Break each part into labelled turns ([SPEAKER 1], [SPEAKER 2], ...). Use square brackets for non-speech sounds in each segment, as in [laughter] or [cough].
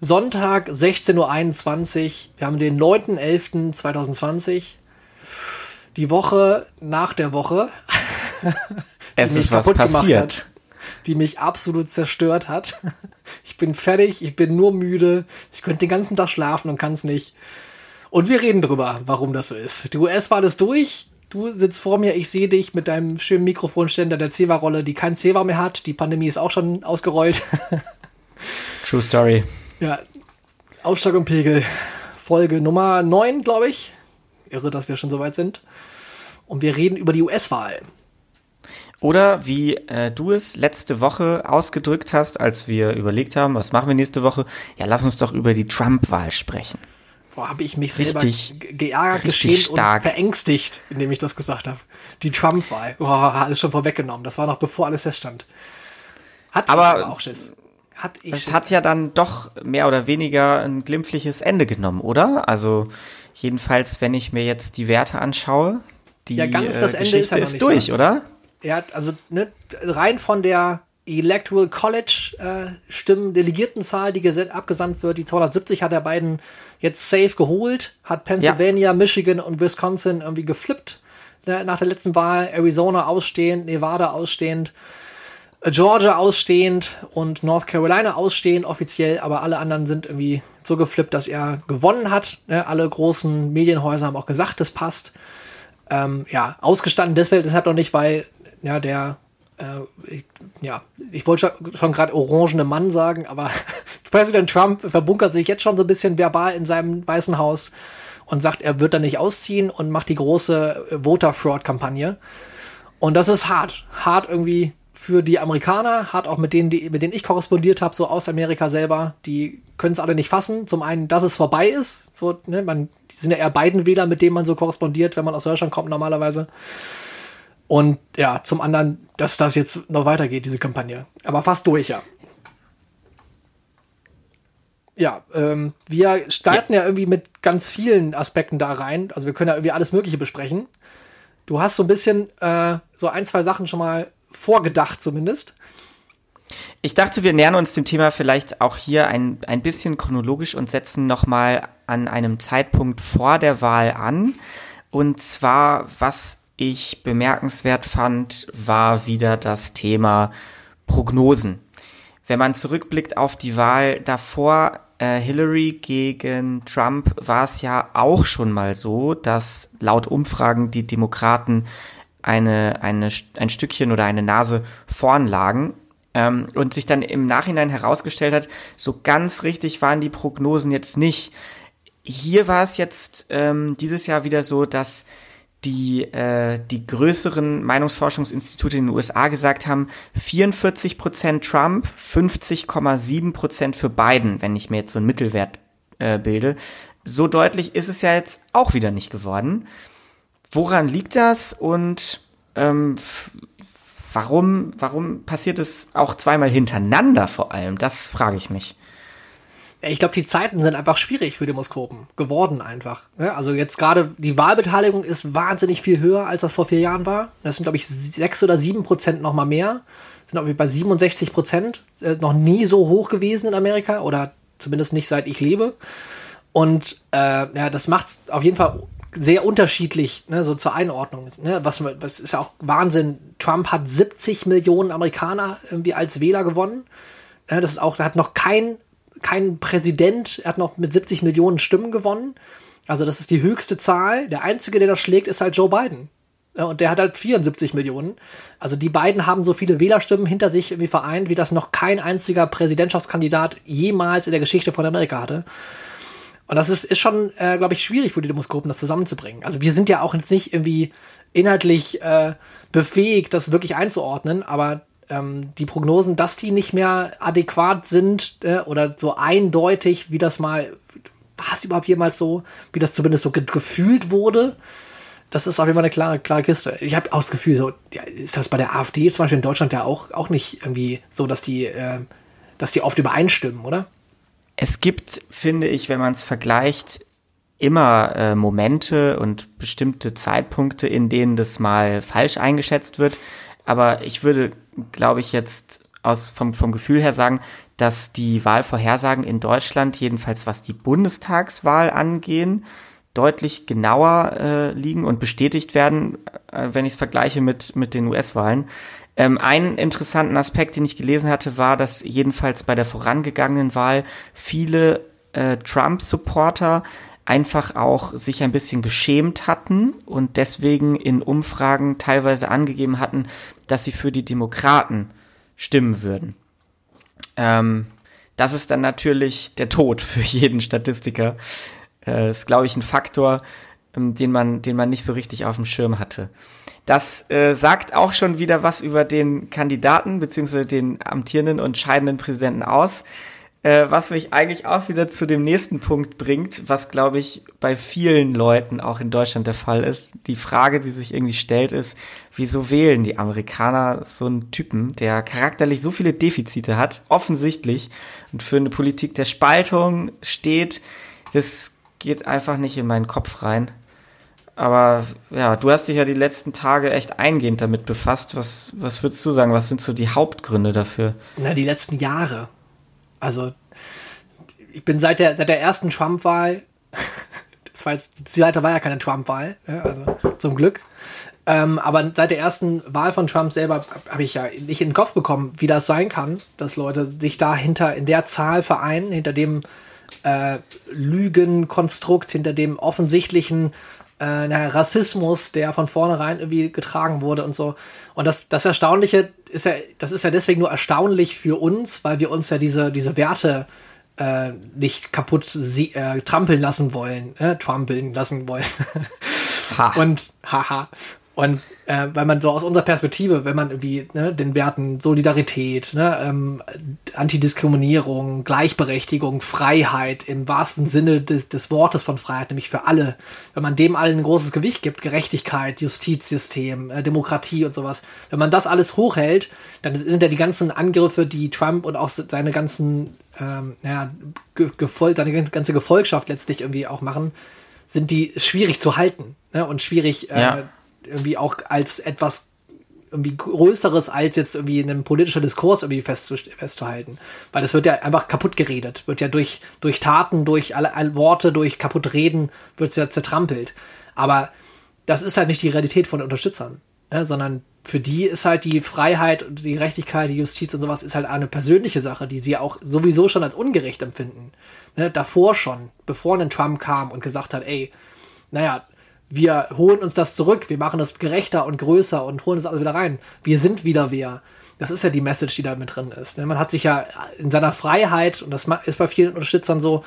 [SPEAKER 1] Sonntag 16.21 Uhr. Wir haben den 9.11.2020. Die Woche nach der Woche. [laughs]
[SPEAKER 2] es ist was passiert.
[SPEAKER 1] Hat, die mich absolut zerstört hat. [laughs] Ich bin fertig, ich bin nur müde. Ich könnte den ganzen Tag schlafen und kann es nicht. Und wir reden drüber, warum das so ist. Die US-Wahl ist durch. Du sitzt vor mir, ich sehe dich mit deinem schönen Mikrofonständer der Ceva-Rolle, die kein Ceva mehr hat. Die Pandemie ist auch schon ausgerollt. [laughs]
[SPEAKER 2] True Story.
[SPEAKER 1] Ja, Ausschlag und Pegel. Folge Nummer 9, glaube ich. Irre, dass wir schon so weit sind. Und wir reden über die US-Wahl.
[SPEAKER 2] Oder wie äh, du es letzte Woche ausgedrückt hast, als wir überlegt haben, was machen wir nächste Woche? Ja, lass uns doch über die Trump-Wahl sprechen.
[SPEAKER 1] Boah, habe ich mich selber geärgert, geschämt stark. und verängstigt, indem ich das gesagt habe. Die Trump-Wahl. Boah, alles schon vorweggenommen. Das war noch bevor alles feststand.
[SPEAKER 2] Hat aber, aber auch Schiss. Hat ich es hat ja dann doch mehr oder weniger ein glimpfliches Ende genommen, oder? Also jedenfalls, wenn ich mir jetzt die Werte anschaue, die ja, ganz das äh, Ende Geschichte ist, ist durch, da. oder?
[SPEAKER 1] Ja, also ne, rein von der Electoral College äh, Stimmen, Delegiertenzahl, die abgesandt wird. Die 270 hat er beiden jetzt safe geholt, hat Pennsylvania, ja. Michigan und Wisconsin irgendwie geflippt ne, nach der letzten Wahl. Arizona ausstehend, Nevada ausstehend, Georgia ausstehend und North Carolina ausstehend offiziell, aber alle anderen sind irgendwie so geflippt, dass er gewonnen hat. Ne, alle großen Medienhäuser haben auch gesagt, das passt. Ähm, ja, ausgestanden deshalb, deshalb noch nicht, weil ja, der äh, ich, ja, ich wollte schon, gerade orangene Mann sagen, aber [laughs] Präsident Trump verbunkert sich jetzt schon so ein bisschen verbal in seinem Weißen Haus und sagt, er wird da nicht ausziehen und macht die große Voter Fraud Kampagne. Und das ist hart, hart irgendwie für die Amerikaner, hart auch mit denen, die, mit denen ich korrespondiert habe, so aus Amerika selber. Die können es alle nicht fassen. Zum einen, dass es vorbei ist, so ne, man, die sind ja eher beiden Wähler, mit denen man so korrespondiert, wenn man aus Deutschland kommt normalerweise. Und ja, zum anderen, dass das jetzt noch weitergeht, diese Kampagne. Aber fast durch, ja. Ja, ähm, wir starten ja. ja irgendwie mit ganz vielen Aspekten da rein. Also wir können ja irgendwie alles Mögliche besprechen. Du hast so ein bisschen äh, so ein, zwei Sachen schon mal vorgedacht zumindest.
[SPEAKER 2] Ich dachte, wir nähern uns dem Thema vielleicht auch hier ein, ein bisschen chronologisch und setzen nochmal an einem Zeitpunkt vor der Wahl an. Und zwar, was ich bemerkenswert fand, war wieder das Thema Prognosen. Wenn man zurückblickt auf die Wahl davor, äh, Hillary gegen Trump, war es ja auch schon mal so, dass laut Umfragen die Demokraten eine, eine, ein Stückchen oder eine Nase vorn lagen. Ähm, und sich dann im Nachhinein herausgestellt hat, so ganz richtig waren die Prognosen jetzt nicht. Hier war es jetzt ähm, dieses Jahr wieder so, dass die, äh, die größeren Meinungsforschungsinstitute in den USA gesagt haben, 44 Prozent Trump, 50,7 Prozent für Biden, wenn ich mir jetzt so einen Mittelwert äh, bilde. So deutlich ist es ja jetzt auch wieder nicht geworden. Woran liegt das und ähm, warum, warum passiert es auch zweimal hintereinander vor allem? Das frage ich mich.
[SPEAKER 1] Ich glaube, die Zeiten sind einfach schwierig für Demoskopen geworden einfach. Also jetzt gerade die Wahlbeteiligung ist wahnsinnig viel höher, als das vor vier Jahren war. Das sind, glaube ich, sechs oder sieben Prozent noch mal mehr. Sind, glaube ich, bei 67 Prozent. Äh, noch nie so hoch gewesen in Amerika oder zumindest nicht seit ich lebe. Und äh, ja, das macht es auf jeden Fall sehr unterschiedlich, ne, so zur Einordnung. Ne? Was, was ist ja auch Wahnsinn. Trump hat 70 Millionen Amerikaner irgendwie als Wähler gewonnen. Ja, das ist auch, hat noch kein kein Präsident, er hat noch mit 70 Millionen Stimmen gewonnen. Also das ist die höchste Zahl. Der einzige, der das schlägt, ist halt Joe Biden. Ja, und der hat halt 74 Millionen. Also die beiden haben so viele Wählerstimmen hinter sich irgendwie vereint, wie das noch kein einziger Präsidentschaftskandidat jemals in der Geschichte von Amerika hatte. Und das ist, ist schon, äh, glaube ich, schwierig für die Demoskopen, das zusammenzubringen. Also wir sind ja auch jetzt nicht irgendwie inhaltlich äh, befähigt, das wirklich einzuordnen, aber ähm, die Prognosen, dass die nicht mehr adäquat sind äh, oder so eindeutig, wie das mal, war es überhaupt jemals so, wie das zumindest so ge gefühlt wurde, das ist auf jeden Fall eine klare, klare Kiste. Ich habe auch das Gefühl, so, ja, ist das bei der AfD zum Beispiel in Deutschland ja auch, auch nicht irgendwie so, dass die, äh, dass die oft übereinstimmen, oder?
[SPEAKER 2] Es gibt, finde ich, wenn man es vergleicht, immer äh, Momente und bestimmte Zeitpunkte, in denen das mal falsch eingeschätzt wird. Aber ich würde, glaube ich, jetzt aus vom, vom Gefühl her sagen, dass die Wahlvorhersagen in Deutschland, jedenfalls was die Bundestagswahl angehen, deutlich genauer äh, liegen und bestätigt werden, äh, wenn ich es vergleiche mit, mit den US-Wahlen. Ähm, einen interessanten Aspekt, den ich gelesen hatte, war, dass jedenfalls bei der vorangegangenen Wahl viele äh, Trump-Supporter einfach auch sich ein bisschen geschämt hatten und deswegen in Umfragen teilweise angegeben hatten, dass sie für die Demokraten stimmen würden. Ähm, das ist dann natürlich der Tod für jeden Statistiker. Äh, ist, glaube ich, ein Faktor, ähm, den, man, den man nicht so richtig auf dem Schirm hatte. Das äh, sagt auch schon wieder was über den Kandidaten bzw. den amtierenden und scheidenden Präsidenten aus. Äh, was mich eigentlich auch wieder zu dem nächsten Punkt bringt, was glaube ich bei vielen Leuten auch in Deutschland der Fall ist. Die Frage, die sich irgendwie stellt, ist, wieso wählen die Amerikaner so einen Typen, der charakterlich so viele Defizite hat, offensichtlich, und für eine Politik der Spaltung steht. Das geht einfach nicht in meinen Kopf rein. Aber ja, du hast dich ja die letzten Tage echt eingehend damit befasst. Was, was würdest du sagen? Was sind so die Hauptgründe dafür?
[SPEAKER 1] Na, die letzten Jahre. Also, ich bin seit der, seit der ersten Trump-Wahl, [laughs] das war jetzt, die zweite war ja keine Trump-Wahl, ja, also zum Glück. Ähm, aber seit der ersten Wahl von Trump selber habe ich ja nicht in den Kopf bekommen, wie das sein kann, dass Leute sich da hinter in der Zahl vereinen, hinter dem äh, Lügenkonstrukt, hinter dem offensichtlichen äh, na, Rassismus, der von vornherein irgendwie getragen wurde und so. Und das, das Erstaunliche ist ja, das ist ja deswegen nur erstaunlich für uns, weil wir uns ja diese, diese Werte äh, nicht kaputt sie, äh, trampeln lassen wollen, äh, trampeln lassen wollen. ha. [laughs] Und haha. Und äh, weil man so aus unserer Perspektive, wenn man irgendwie ne, den Werten Solidarität, ne, ähm, Antidiskriminierung, Gleichberechtigung, Freiheit im wahrsten Sinne des, des Wortes von Freiheit, nämlich für alle, wenn man dem allen ein großes Gewicht gibt, Gerechtigkeit, Justizsystem, äh, Demokratie und sowas, wenn man das alles hochhält, dann sind ja die ganzen Angriffe, die Trump und auch seine ganzen, ähm, naja, Gefol seine ganze Gefolgschaft letztlich irgendwie auch machen, sind die schwierig zu halten ne, und schwierig äh, ja irgendwie auch als etwas irgendwie Größeres als jetzt irgendwie in einem politischen Diskurs irgendwie festzuhalten. Weil das wird ja einfach kaputt geredet. Wird ja durch, durch Taten, durch alle, alle Worte, durch kaputt reden, wird es ja zertrampelt. Aber das ist halt nicht die Realität von Unterstützern. Ne? Sondern für die ist halt die Freiheit und die Gerechtigkeit, die Justiz und sowas ist halt eine persönliche Sache, die sie auch sowieso schon als ungerecht empfinden. Ne? Davor schon, bevor ein Trump kam und gesagt hat, ey, naja, wir holen uns das zurück, wir machen das gerechter und größer und holen das alles wieder rein. Wir sind wieder wer. Das ist ja die Message, die da mit drin ist. Ne? Man hat sich ja in seiner Freiheit, und das ist bei vielen Unterstützern so,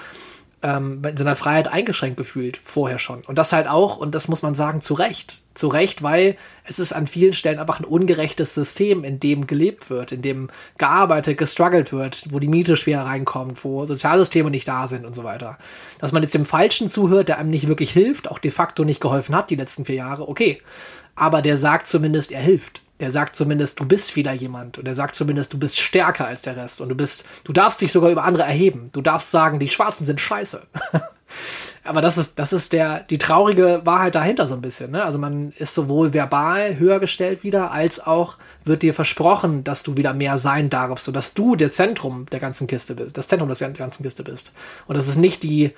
[SPEAKER 1] ähm, in seiner Freiheit eingeschränkt gefühlt, vorher schon. Und das halt auch, und das muss man sagen, zu Recht. Zu Recht, weil es ist an vielen Stellen einfach ein ungerechtes System, in dem gelebt wird, in dem gearbeitet, gestruggelt wird, wo die Miete schwer reinkommt, wo Sozialsysteme nicht da sind und so weiter. Dass man jetzt dem Falschen zuhört, der einem nicht wirklich hilft, auch de facto nicht geholfen hat die letzten vier Jahre, okay. Aber der sagt zumindest, er hilft. Der sagt zumindest, du bist wieder jemand. Und er sagt zumindest, du bist stärker als der Rest. Und du bist, du darfst dich sogar über andere erheben. Du darfst sagen, die Schwarzen sind scheiße. [laughs] Aber das ist, das ist der, die traurige Wahrheit dahinter so ein bisschen. Ne? Also man ist sowohl verbal höher gestellt wieder, als auch wird dir versprochen, dass du wieder mehr sein darfst, sodass du der Zentrum der ganzen Kiste bist, das Zentrum der ganzen Kiste bist. Und das ist nicht die,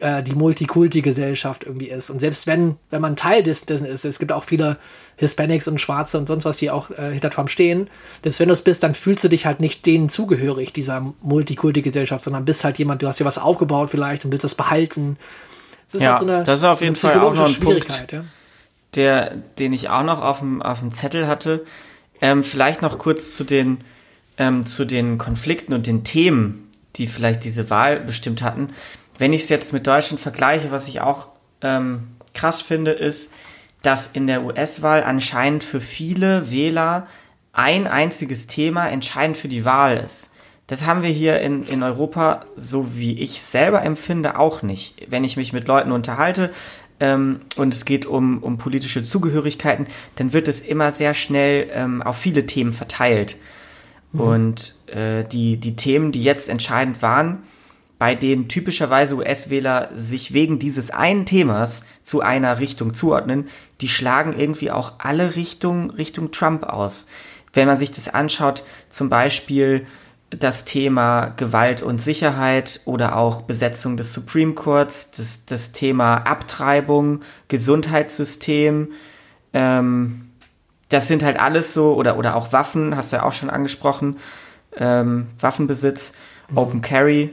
[SPEAKER 1] äh, die Multikulti-Gesellschaft irgendwie ist. Und selbst wenn, wenn man Teil des, dessen ist, es gibt auch viele Hispanics und Schwarze und sonst was, die auch äh, hinter Trump stehen, selbst wenn du es bist, dann fühlst du dich halt nicht denen zugehörig, dieser Multikulti-Gesellschaft, sondern bist halt jemand, du hast dir was aufgebaut vielleicht und willst das behalten.
[SPEAKER 2] Das ist ja, halt so eine, das ist auf jeden Fall auch noch ein Punkt, ja? der, den ich auch noch auf dem, auf dem Zettel hatte. Ähm, vielleicht noch kurz zu den, ähm, zu den Konflikten und den Themen, die vielleicht diese Wahl bestimmt hatten wenn ich es jetzt mit Deutschland vergleiche, was ich auch ähm, krass finde, ist, dass in der US-Wahl anscheinend für viele Wähler ein einziges Thema entscheidend für die Wahl ist. Das haben wir hier in, in Europa, so wie ich selber empfinde, auch nicht. Wenn ich mich mit Leuten unterhalte ähm, und es geht um, um politische Zugehörigkeiten, dann wird es immer sehr schnell ähm, auf viele Themen verteilt. Mhm. Und äh, die, die Themen, die jetzt entscheidend waren, bei denen typischerweise US-Wähler sich wegen dieses einen Themas zu einer Richtung zuordnen, die schlagen irgendwie auch alle Richtung, Richtung Trump aus. Wenn man sich das anschaut, zum Beispiel das Thema Gewalt und Sicherheit oder auch Besetzung des Supreme Courts, das, das Thema Abtreibung, Gesundheitssystem, ähm, das sind halt alles so, oder, oder auch Waffen, hast du ja auch schon angesprochen, ähm, Waffenbesitz, mhm. Open Carry,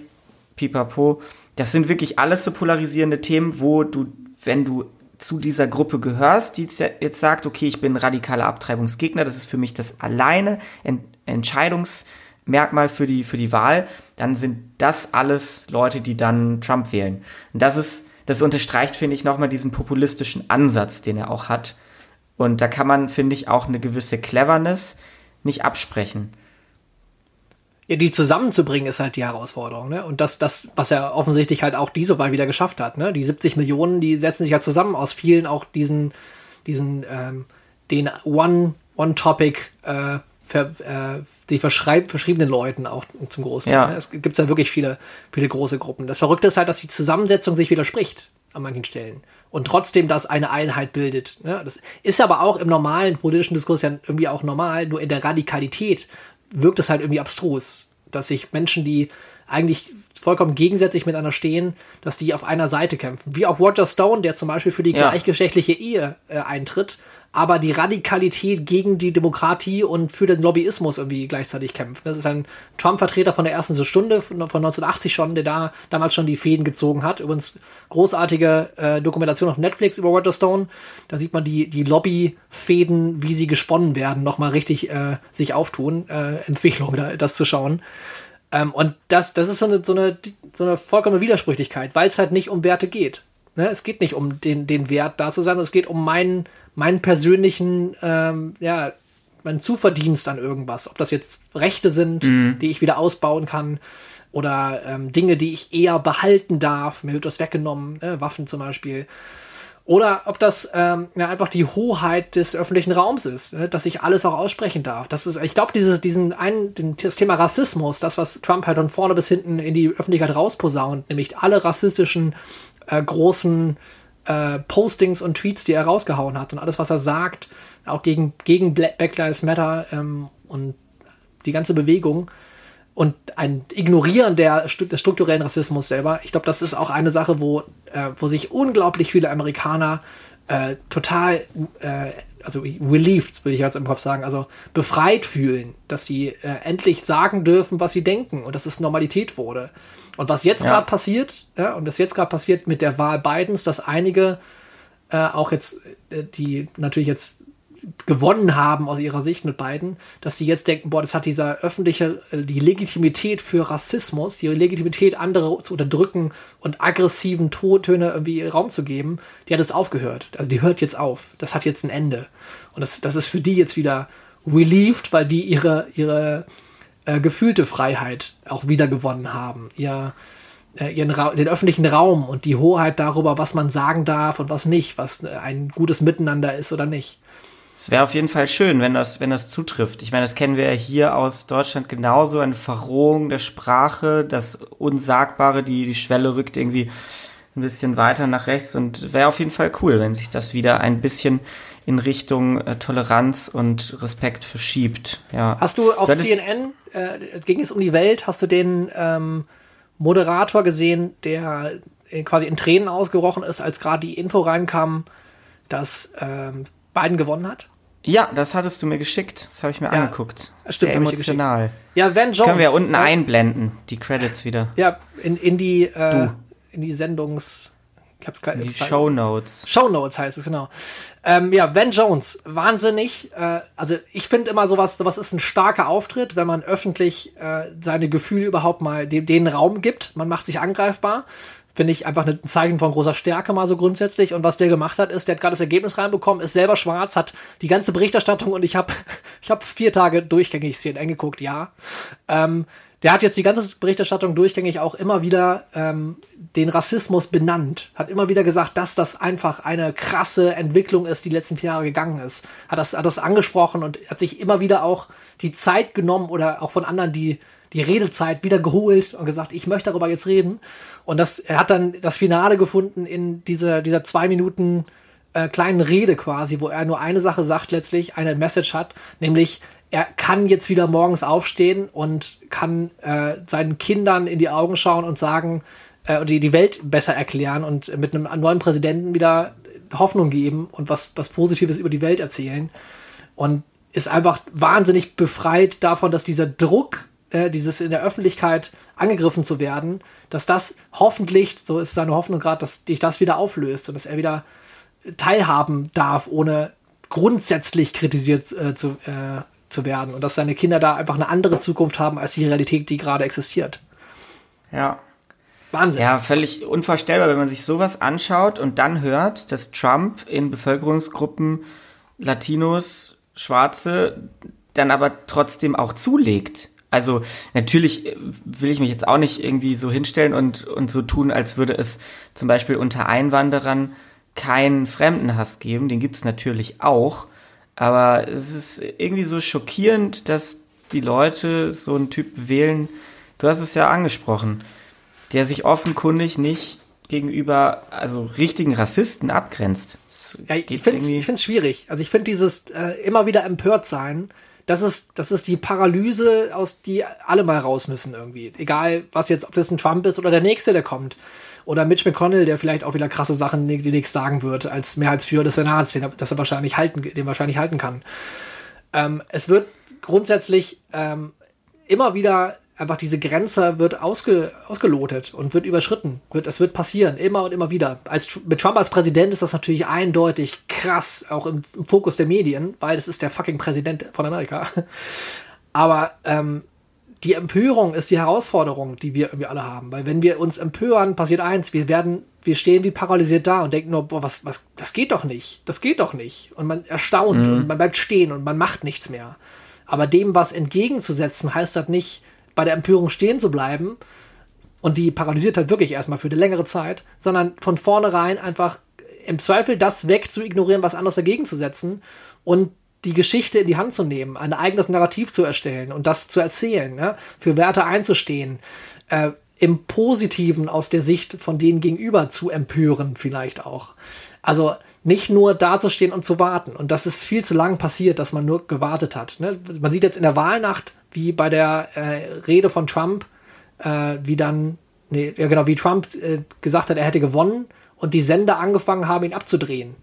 [SPEAKER 2] Pipapo. Das sind wirklich alles so polarisierende Themen, wo du, wenn du zu dieser Gruppe gehörst, die jetzt sagt, okay, ich bin radikaler Abtreibungsgegner, das ist für mich das alleine Ent Entscheidungsmerkmal für die, für die Wahl, dann sind das alles Leute, die dann Trump wählen. Und das ist, das unterstreicht, finde ich, nochmal diesen populistischen Ansatz, den er auch hat. Und da kann man, finde ich, auch eine gewisse Cleverness nicht absprechen.
[SPEAKER 1] Ja, die zusammenzubringen ist halt die Herausforderung, ne? Und das, das, was er offensichtlich halt auch diese Wahl wieder geschafft hat, ne? Die 70 Millionen, die setzen sich ja zusammen aus vielen auch diesen, diesen, ähm, den One, One-Topic, äh, ver, äh, die verschriebenen Leuten auch zum Großteil. Ja. Ne? Es gibt ja wirklich viele, viele große Gruppen. Das Verrückte ist halt, dass die Zusammensetzung sich widerspricht an manchen Stellen. Und trotzdem das eine Einheit bildet. Ne? Das ist aber auch im normalen politischen Diskurs ja irgendwie auch normal, nur in der Radikalität wirkt es halt irgendwie abstrus, dass sich Menschen, die eigentlich vollkommen gegensätzlich miteinander stehen, dass die auf einer Seite kämpfen. Wie auch Roger Stone, der zum Beispiel für die ja. gleichgeschlechtliche Ehe äh, eintritt, aber die Radikalität gegen die Demokratie und für den Lobbyismus irgendwie gleichzeitig kämpft. Das ist ein Trump-Vertreter von der ersten Stunde von, von 1980 schon, der da damals schon die Fäden gezogen hat. Übrigens großartige äh, Dokumentation auf Netflix über Roger Stone. Da sieht man die, die Lobby-Fäden, wie sie gesponnen werden, nochmal richtig äh, sich auftun. Äh, Empfehlung, da, das zu schauen. Ähm, und das, das ist so eine, so eine, so eine vollkommene Widersprüchlichkeit, weil es halt nicht um Werte geht. Ne? Es geht nicht um den, den Wert da zu sein, es geht um meinen, meinen persönlichen, ähm, ja, meinen Zuverdienst an irgendwas. Ob das jetzt Rechte sind, mhm. die ich wieder ausbauen kann, oder ähm, Dinge, die ich eher behalten darf. Mir wird was weggenommen, ne? Waffen zum Beispiel. Oder ob das ähm, ja, einfach die Hoheit des öffentlichen Raums ist, ne? dass ich alles auch aussprechen darf. Das ist, ich glaube, dieses, diesen einen, den, das Thema Rassismus, das, was Trump halt von vorne bis hinten in die Öffentlichkeit rausposaunt, nämlich alle rassistischen äh, großen äh, Postings und Tweets, die er rausgehauen hat. Und alles, was er sagt, auch gegen, gegen Black Lives Matter ähm, und die ganze Bewegung. Und ein Ignorieren der, des strukturellen Rassismus selber, ich glaube, das ist auch eine Sache, wo, äh, wo sich unglaublich viele Amerikaner äh, total, äh, also relieved, will ich jetzt im Kopf sagen, also befreit fühlen, dass sie äh, endlich sagen dürfen, was sie denken und dass es Normalität wurde. Und was jetzt ja. gerade passiert, ja, und das jetzt gerade passiert mit der Wahl Bidens, dass einige äh, auch jetzt, äh, die natürlich jetzt gewonnen haben aus ihrer Sicht mit beiden, dass sie jetzt denken, boah, das hat dieser öffentliche, äh, die Legitimität für Rassismus, die Legitimität, andere zu unterdrücken und aggressiven Todtöne irgendwie Raum zu geben, die hat es aufgehört. Also die hört jetzt auf. Das hat jetzt ein Ende. Und das, das ist für die jetzt wieder relieved, weil die ihre, ihre äh, gefühlte Freiheit auch wiedergewonnen haben. Ihr, äh, ihren Ra den öffentlichen Raum und die Hoheit darüber, was man sagen darf und was nicht, was äh, ein gutes Miteinander ist oder nicht.
[SPEAKER 2] Es wäre auf jeden Fall schön, wenn das, wenn das zutrifft. Ich meine, das kennen wir ja hier aus Deutschland genauso, eine Verrohung der Sprache, das Unsagbare, die, die Schwelle rückt irgendwie ein bisschen weiter nach rechts und wäre auf jeden Fall cool, wenn sich das wieder ein bisschen in Richtung äh, Toleranz und Respekt verschiebt. Ja.
[SPEAKER 1] Hast du auf CNN, äh, ging es um die Welt, hast du den ähm, Moderator gesehen, der quasi in Tränen ausgebrochen ist, als gerade die Info reinkam, dass ähm, Biden gewonnen hat?
[SPEAKER 2] Ja, das hattest du mir geschickt. Das habe ich mir ja, angeguckt.
[SPEAKER 1] Das stimmt,
[SPEAKER 2] Sehr emotional.
[SPEAKER 1] Ja, Van Jones.
[SPEAKER 2] Können wir ja unten ja. einblenden, die Credits wieder.
[SPEAKER 1] Ja, in, in die äh, in die Sendungs ich hab's
[SPEAKER 2] keine Die Show Notes.
[SPEAKER 1] Show Notes heißt es, genau. Ähm, ja, Van Jones, wahnsinnig. Äh, also ich finde immer sowas, sowas ist ein starker Auftritt, wenn man öffentlich äh, seine Gefühle überhaupt mal dem, den Raum gibt. Man macht sich angreifbar. Finde ich einfach ein Zeichen von großer Stärke mal so grundsätzlich. Und was der gemacht hat, ist, der hat gerade das Ergebnis reinbekommen, ist selber schwarz, hat die ganze Berichterstattung und ich habe [laughs] ich hab vier Tage durchgängig CNN geguckt, ja. Ähm, der hat jetzt die ganze Berichterstattung durchgängig auch immer wieder ähm, den Rassismus benannt, hat immer wieder gesagt, dass das einfach eine krasse Entwicklung ist, die letzten vier Jahre gegangen ist. Hat das, hat das angesprochen und hat sich immer wieder auch die Zeit genommen oder auch von anderen die, die Redezeit wieder geholt und gesagt, ich möchte darüber jetzt reden. Und das, er hat dann das Finale gefunden in dieser, dieser zwei Minuten äh, kleinen Rede quasi, wo er nur eine Sache sagt letztlich, eine Message hat, nämlich er kann jetzt wieder morgens aufstehen und kann äh, seinen Kindern in die Augen schauen und sagen, äh, die, die Welt besser erklären und mit einem neuen Präsidenten wieder Hoffnung geben und was, was Positives über die Welt erzählen. Und ist einfach wahnsinnig befreit davon, dass dieser Druck, äh, dieses in der Öffentlichkeit angegriffen zu werden, dass das hoffentlich, so ist seine Hoffnung gerade, dass dich das wieder auflöst und dass er wieder teilhaben darf, ohne grundsätzlich kritisiert äh, zu, äh, zu werden und dass seine Kinder da einfach eine andere Zukunft haben als die Realität, die gerade existiert.
[SPEAKER 2] Ja. Wahnsinn. Ja, völlig unvorstellbar, wenn man sich sowas anschaut und dann hört, dass Trump in Bevölkerungsgruppen Latinos, Schwarze dann aber trotzdem auch zulegt. Also natürlich will ich mich jetzt auch nicht irgendwie so hinstellen und, und so tun, als würde es zum Beispiel unter Einwanderern keinen Fremdenhass geben. Den gibt es natürlich auch. Aber es ist irgendwie so schockierend, dass die Leute so einen Typ wählen, du hast es ja angesprochen, der sich offenkundig nicht gegenüber also richtigen Rassisten abgrenzt.
[SPEAKER 1] Ja, ich finde es schwierig. Also ich finde dieses äh, immer wieder empört sein, das ist, das ist die Paralyse, aus die alle mal raus müssen irgendwie. Egal, was jetzt, ob das ein Trump ist oder der nächste, der kommt. Oder Mitch McConnell, der vielleicht auch wieder krasse Sachen demnächst sagen wird, als Mehrheitsführer des Senats, den, das er wahrscheinlich halten, den wahrscheinlich halten kann. Ähm, es wird grundsätzlich ähm, immer wieder einfach diese Grenze wird ausge, ausgelotet und wird überschritten. Wird, es wird passieren, immer und immer wieder. Als, mit Trump als Präsident ist das natürlich eindeutig krass, auch im, im Fokus der Medien, weil das ist der fucking Präsident von Amerika. [laughs] Aber ähm, die Empörung ist die Herausforderung, die wir irgendwie alle haben. Weil wenn wir uns empören, passiert eins, wir werden, wir stehen wie paralysiert da und denken nur, boah, was, was, das geht doch nicht. Das geht doch nicht. Und man erstaunt mhm. und man bleibt stehen und man macht nichts mehr. Aber dem was entgegenzusetzen, heißt das nicht, bei der Empörung stehen zu bleiben. Und die paralysiert halt wirklich erstmal für eine längere Zeit, sondern von vornherein einfach im Zweifel das weg zu ignorieren, was anderes dagegen zu setzen und die Geschichte in die Hand zu nehmen, ein eigenes Narrativ zu erstellen und das zu erzählen, ja, für Werte einzustehen, äh, im Positiven aus der Sicht von denen gegenüber zu empören, vielleicht auch. Also nicht nur dazustehen und zu warten. Und das ist viel zu lang passiert, dass man nur gewartet hat. Ne? Man sieht jetzt in der Wahlnacht, wie bei der äh, Rede von Trump, äh, wie dann, nee, ja genau, wie Trump äh, gesagt hat, er hätte gewonnen und die Sender angefangen haben, ihn abzudrehen.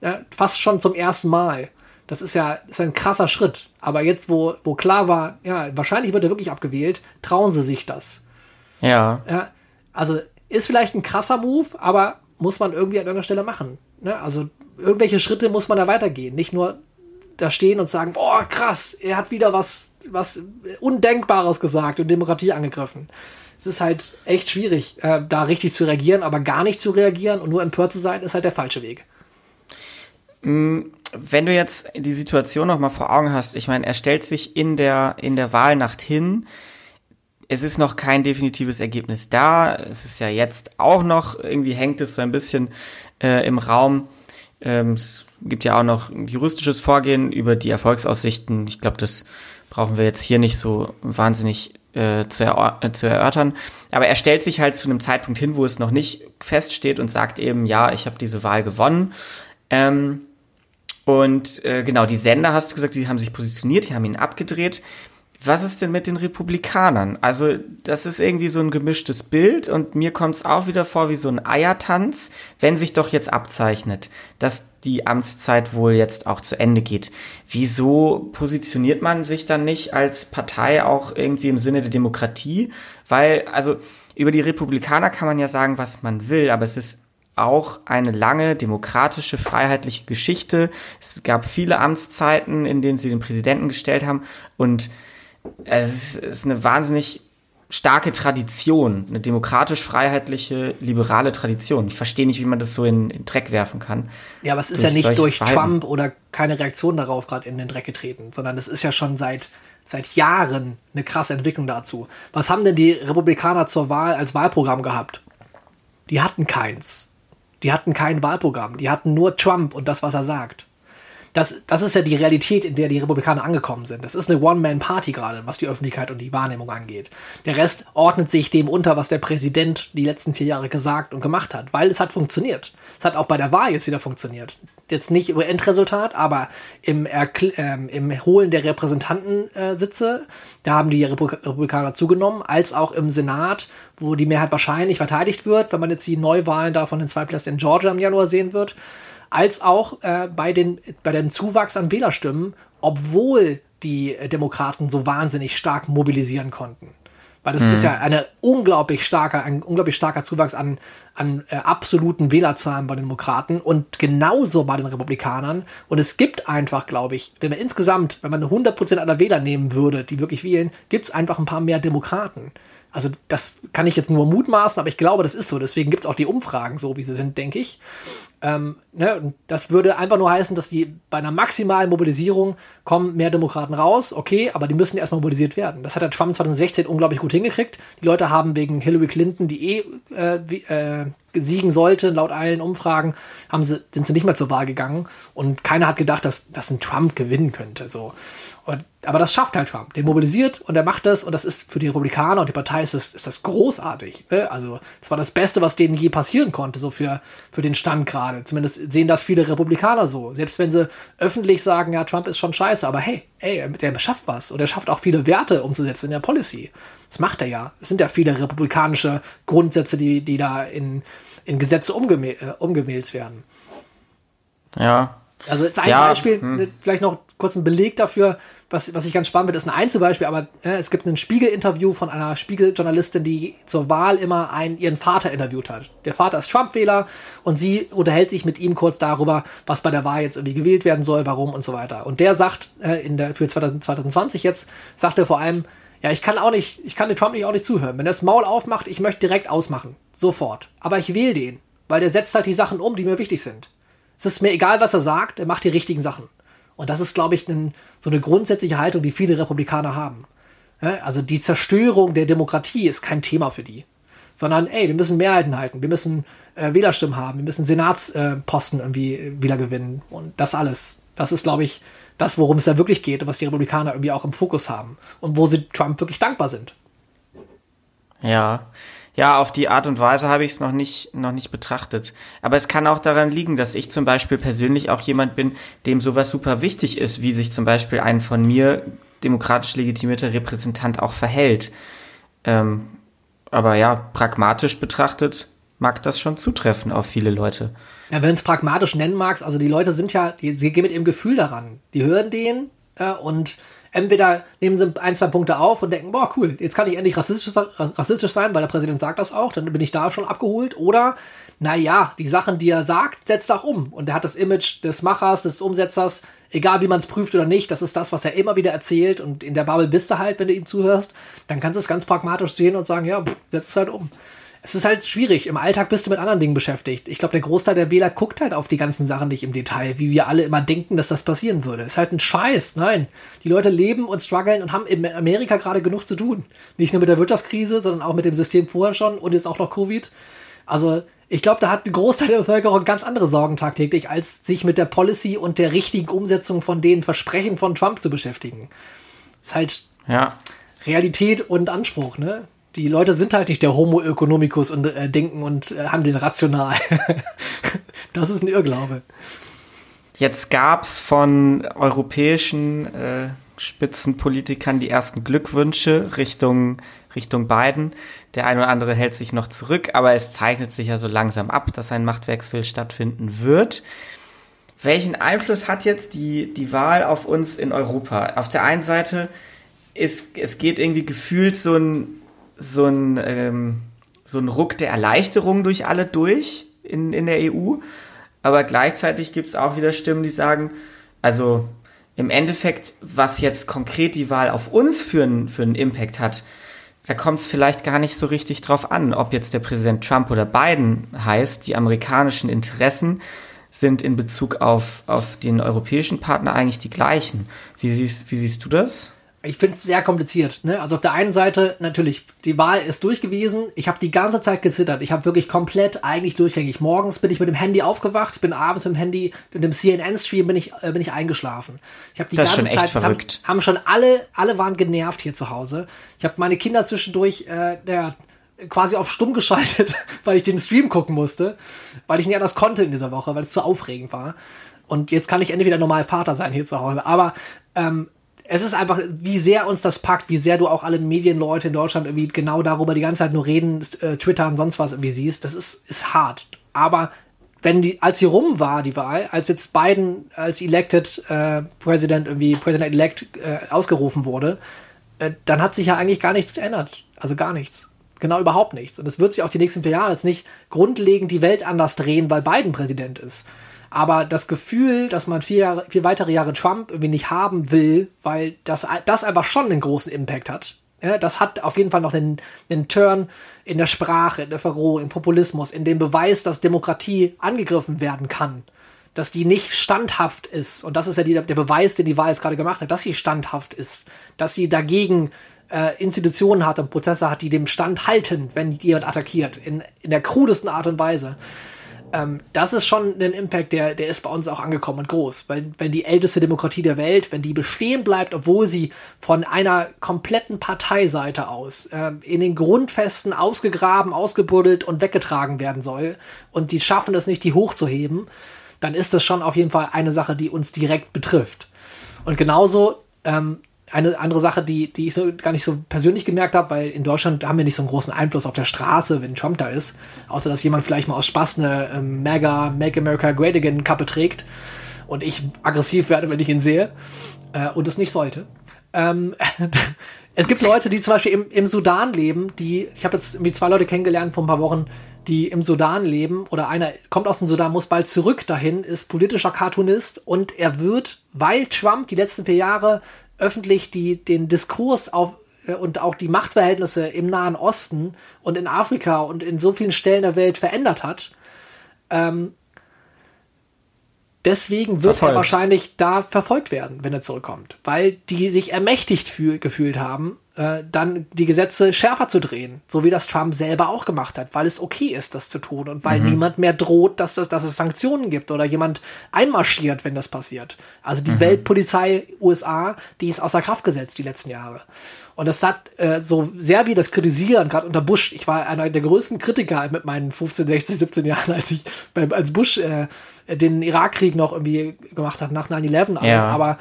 [SPEAKER 1] Ja, fast schon zum ersten Mal. Das ist ja ist ein krasser Schritt. Aber jetzt, wo, wo klar war, ja, wahrscheinlich wird er wirklich abgewählt, trauen sie sich das.
[SPEAKER 2] Ja.
[SPEAKER 1] ja. Also ist vielleicht ein krasser Move, aber muss man irgendwie an irgendeiner Stelle machen. Ne? Also irgendwelche Schritte muss man da weitergehen. Nicht nur da stehen und sagen, boah, krass, er hat wieder was, was Undenkbares gesagt und Demokratie angegriffen. Es ist halt echt schwierig, äh, da richtig zu reagieren, aber gar nicht zu reagieren und nur empört zu sein, ist halt der falsche Weg.
[SPEAKER 2] Mm, wenn du jetzt die Situation noch mal vor Augen hast, ich meine, er stellt sich in der, in der Wahlnacht hin. Es ist noch kein definitives Ergebnis da. Es ist ja jetzt auch noch, irgendwie hängt es so ein bisschen äh, im Raum. Ähm, es gibt ja auch noch juristisches Vorgehen über die Erfolgsaussichten. Ich glaube, das brauchen wir jetzt hier nicht so wahnsinnig äh, zu, er äh, zu erörtern. Aber er stellt sich halt zu einem Zeitpunkt hin, wo es noch nicht feststeht und sagt eben, ja, ich habe diese Wahl gewonnen. Ähm, und äh, genau, die Sender, hast du gesagt, die haben sich positioniert, die haben ihn abgedreht. Was ist denn mit den Republikanern? Also, das ist irgendwie so ein gemischtes Bild und mir kommt es auch wieder vor wie so ein Eiertanz, wenn sich doch jetzt abzeichnet, dass die Amtszeit wohl jetzt auch zu Ende geht. Wieso positioniert man sich dann nicht als Partei auch irgendwie im Sinne der Demokratie? Weil, also, über die Republikaner kann man ja sagen, was man will, aber es ist auch eine lange demokratische, freiheitliche Geschichte. Es gab viele Amtszeiten, in denen sie den Präsidenten gestellt haben und es ist, eine wahnsinnig starke Tradition, eine demokratisch-freiheitliche, liberale Tradition. Ich verstehe nicht, wie man das so in, in Dreck werfen kann.
[SPEAKER 1] Ja, aber es ist ja nicht durch Verhalten. Trump oder keine Reaktion darauf gerade in den Dreck getreten, sondern es ist ja schon seit, seit Jahren eine krasse Entwicklung dazu. Was haben denn die Republikaner zur Wahl als Wahlprogramm gehabt? Die hatten keins. Die hatten kein Wahlprogramm. Die hatten nur Trump und das, was er sagt. Das, das ist ja die Realität, in der die Republikaner angekommen sind. Das ist eine One-Man-Party gerade, was die Öffentlichkeit und die Wahrnehmung angeht. Der Rest ordnet sich dem unter, was der Präsident die letzten vier Jahre gesagt und gemacht hat, weil es hat funktioniert. Es hat auch bei der Wahl jetzt wieder funktioniert. Jetzt nicht über Endresultat, aber im, Erkl ähm, im Holen der Repräsentantensitze, äh, da haben die Republikaner zugenommen, als auch im Senat, wo die Mehrheit wahrscheinlich verteidigt wird, wenn man jetzt die Neuwahlen da von den zwei Plätzen in Georgia im Januar sehen wird, als auch äh, bei, den, bei dem Zuwachs an Wählerstimmen, obwohl die Demokraten so wahnsinnig stark mobilisieren konnten. Weil das mhm. ist ja eine unglaublich starker, ein unglaublich starker Zuwachs an, an äh, absoluten Wählerzahlen bei den Demokraten und genauso bei den Republikanern. Und es gibt einfach, glaube ich, wenn man insgesamt, wenn man 100% aller Wähler nehmen würde, die wirklich wählen, gibt es einfach ein paar mehr Demokraten. Also das kann ich jetzt nur mutmaßen, aber ich glaube, das ist so. Deswegen gibt es auch die Umfragen so, wie sie sind, denke ich. Ähm, ne, das würde einfach nur heißen, dass die bei einer maximalen Mobilisierung kommen mehr Demokraten raus, okay, aber die müssen erstmal mobilisiert werden. Das hat der Trump 2016 unglaublich gut hingekriegt. Die Leute haben wegen Hillary Clinton, die eh äh, wie, äh, siegen sollte, laut allen Umfragen, haben sie, sind sie nicht mehr zur Wahl gegangen und keiner hat gedacht, dass, dass ein Trump gewinnen könnte. So. Und, aber das schafft halt Trump. Der mobilisiert und er macht das und das ist für die Republikaner und die Partei ist das, ist das großartig. Ne? Also es war das Beste, was denen je passieren konnte, so für, für den Stand gerade. Zumindest sehen das viele Republikaner so. Selbst wenn sie öffentlich sagen, ja, Trump ist schon scheiße, aber hey, ey, der schafft was und er schafft auch viele Werte umzusetzen in der Policy. Das macht er ja. Es sind ja viele republikanische Grundsätze, die, die da in, in Gesetze umgemä äh, umgemälzt werden.
[SPEAKER 2] Ja.
[SPEAKER 1] Also jetzt ein ja, Beispiel, hm. vielleicht noch kurz ein Beleg dafür, was, was ich ganz spannend finde, ist ein Einzelbeispiel, aber äh, es gibt ein Spiegel-Interview von einer Spiegel-Journalistin, die zur Wahl immer einen, ihren Vater interviewt hat. Der Vater ist Trump-Wähler und sie unterhält sich mit ihm kurz darüber, was bei der Wahl jetzt irgendwie gewählt werden soll, warum und so weiter. Und der sagt äh, in der, für 2020 jetzt, sagt er vor allem, ja, ich kann auch nicht, ich kann den Trump nicht auch nicht zuhören. Wenn er das Maul aufmacht, ich möchte direkt ausmachen. Sofort. Aber ich wähle den, weil der setzt halt die Sachen um, die mir wichtig sind. Es ist mir egal, was er sagt, er macht die richtigen Sachen. Und das ist, glaube ich, ein, so eine grundsätzliche Haltung, die viele Republikaner haben. Also die Zerstörung der Demokratie ist kein Thema für die. Sondern, ey, wir müssen Mehrheiten halten, wir müssen äh, Wählerstimmen haben, wir müssen Senatsposten äh, irgendwie wieder gewinnen. Und das alles. Das ist, glaube ich, das, worum es da wirklich geht und was die Republikaner irgendwie auch im Fokus haben und wo sie Trump wirklich dankbar sind.
[SPEAKER 2] Ja. Ja, auf die Art und Weise habe ich es noch nicht, noch nicht betrachtet. Aber es kann auch daran liegen, dass ich zum Beispiel persönlich auch jemand bin, dem sowas super wichtig ist, wie sich zum Beispiel ein von mir demokratisch legitimierter Repräsentant auch verhält. Ähm, aber ja, pragmatisch betrachtet mag das schon zutreffen auf viele Leute.
[SPEAKER 1] Ja, wenn es pragmatisch nennen magst, also die Leute sind ja, die, sie gehen mit ihrem Gefühl daran. Die hören den äh, und entweder nehmen sie ein, zwei Punkte auf und denken, boah, cool, jetzt kann ich endlich rassistisch, rassistisch sein, weil der Präsident sagt das auch, dann bin ich da schon abgeholt. Oder, naja, die Sachen, die er sagt, setzt auch um. Und er hat das Image des Machers, des Umsetzers, egal wie man es prüft oder nicht, das ist das, was er immer wieder erzählt. Und in der Bubble bist du halt, wenn du ihm zuhörst, dann kannst du es ganz pragmatisch sehen und sagen, ja, pff, setz es halt um es ist halt schwierig. Im Alltag bist du mit anderen Dingen beschäftigt. Ich glaube, der Großteil der Wähler guckt halt auf die ganzen Sachen nicht im Detail, wie wir alle immer denken, dass das passieren würde. Ist halt ein Scheiß. Nein. Die Leute leben und strugglen und haben in Amerika gerade genug zu tun. Nicht nur mit der Wirtschaftskrise, sondern auch mit dem System vorher schon und jetzt auch noch Covid. Also, ich glaube, da hat ein Großteil der Bevölkerung ganz andere Sorgen tagtäglich, als sich mit der Policy und der richtigen Umsetzung von den Versprechen von Trump zu beschäftigen. Ist halt ja. Realität und Anspruch, ne? Die Leute sind halt nicht der Homo economicus und äh, denken und äh, handeln rational. [laughs] das ist ein Irrglaube.
[SPEAKER 2] Jetzt gab es von europäischen äh, Spitzenpolitikern die ersten Glückwünsche Richtung, Richtung Biden. Der eine oder andere hält sich noch zurück, aber es zeichnet sich ja so langsam ab, dass ein Machtwechsel stattfinden wird. Welchen Einfluss hat jetzt die, die Wahl auf uns in Europa? Auf der einen Seite ist, es geht irgendwie gefühlt so ein so ein, ähm, so ein Ruck der Erleichterung durch alle durch in, in der EU. Aber gleichzeitig gibt es auch wieder Stimmen, die sagen, also im Endeffekt, was jetzt konkret die Wahl auf uns für, ein, für einen Impact hat, da kommt es vielleicht gar nicht so richtig drauf an, ob jetzt der Präsident Trump oder Biden heißt. Die amerikanischen Interessen sind in Bezug auf, auf den europäischen Partner eigentlich die gleichen. Wie siehst, wie siehst du das?
[SPEAKER 1] Ich finde es sehr kompliziert. Ne? Also auf der einen Seite natürlich, die Wahl ist durch gewesen. Ich habe die ganze Zeit gezittert. Ich habe wirklich komplett eigentlich durchgängig. Morgens bin ich mit dem Handy aufgewacht. Ich bin abends mit dem Handy, mit dem CNN-Stream bin ich, äh, bin ich eingeschlafen. Ich habe die
[SPEAKER 2] das ganze Zeit, verrückt.
[SPEAKER 1] Haben, haben, schon alle, alle waren genervt hier zu Hause. Ich habe meine Kinder zwischendurch, äh, der quasi auf stumm geschaltet, [laughs] weil ich den Stream gucken musste, weil ich nicht anders konnte in dieser Woche, weil es zu aufregend war. Und jetzt kann ich endlich wieder normal Vater sein hier zu Hause. Aber ähm, es ist einfach, wie sehr uns das packt, wie sehr du auch alle Medienleute in Deutschland irgendwie genau darüber die ganze Zeit nur reden, äh, Twitter und sonst was irgendwie siehst. Das ist, ist hart. Aber wenn die, als sie rum war, die Wahl, als jetzt Biden als elected äh, President, irgendwie President-elect äh, ausgerufen wurde, äh, dann hat sich ja eigentlich gar nichts geändert. Also gar nichts. Genau überhaupt nichts. Und es wird sich auch die nächsten vier Jahre jetzt nicht grundlegend die Welt anders drehen, weil Biden Präsident ist. Aber das Gefühl, dass man vier, Jahre, vier weitere Jahre Trump irgendwie nicht haben will, weil das, das einfach schon einen großen Impact hat. Ja, das hat auf jeden Fall noch einen, einen Turn in der Sprache, in der Verrohung, im Populismus, in dem Beweis, dass Demokratie angegriffen werden kann. Dass die nicht standhaft ist. Und das ist ja die, der Beweis, den die Wahl jetzt gerade gemacht hat, dass sie standhaft ist. Dass sie dagegen äh, Institutionen hat und Prozesse hat, die dem Stand halten, wenn jemand attackiert. In, in der krudesten Art und Weise ähm, das ist schon ein Impact, der, der ist bei uns auch angekommen und groß. Weil, wenn die älteste Demokratie der Welt, wenn die bestehen bleibt, obwohl sie von einer kompletten Parteiseite aus äh, in den Grundfesten ausgegraben, ausgebuddelt und weggetragen werden soll und die schaffen es nicht, die hochzuheben, dann ist das schon auf jeden Fall eine Sache, die uns direkt betrifft. Und genauso ähm, eine andere Sache, die, die ich so gar nicht so persönlich gemerkt habe, weil in Deutschland haben wir nicht so einen großen Einfluss auf der Straße, wenn Trump da ist. Außer dass jemand vielleicht mal aus Spaß eine ähm, Mega Make America Great Again Kappe trägt und ich aggressiv werde, wenn ich ihn sehe äh, und es nicht sollte. Ähm, [laughs] es gibt Leute, die zum Beispiel im, im Sudan leben, die, ich habe jetzt irgendwie zwei Leute kennengelernt vor ein paar Wochen, die im Sudan leben oder einer kommt aus dem Sudan, muss bald zurück dahin, ist politischer Cartoonist und er wird, weil Trump die letzten vier Jahre öffentlich die, den Diskurs auf äh, und auch die Machtverhältnisse im Nahen Osten und in Afrika und in so vielen Stellen der Welt verändert hat. Ähm, deswegen wird verfolgt. er wahrscheinlich da verfolgt werden, wenn er zurückkommt, weil die sich ermächtigt fühl gefühlt haben äh, dann die Gesetze schärfer zu drehen, so wie das Trump selber auch gemacht hat, weil es okay ist, das zu tun und weil mhm. niemand mehr droht, dass, das, dass es Sanktionen gibt oder jemand einmarschiert, wenn das passiert. Also die mhm. Weltpolizei USA, die ist außer Kraft gesetzt die letzten Jahre. Und das hat äh, so sehr wie das kritisieren, gerade unter Bush, ich war einer der größten Kritiker mit meinen 15, 16, 17 Jahren, als ich bei, als Bush äh, den Irakkrieg noch irgendwie gemacht hat, nach 9-11 alles, ja. aber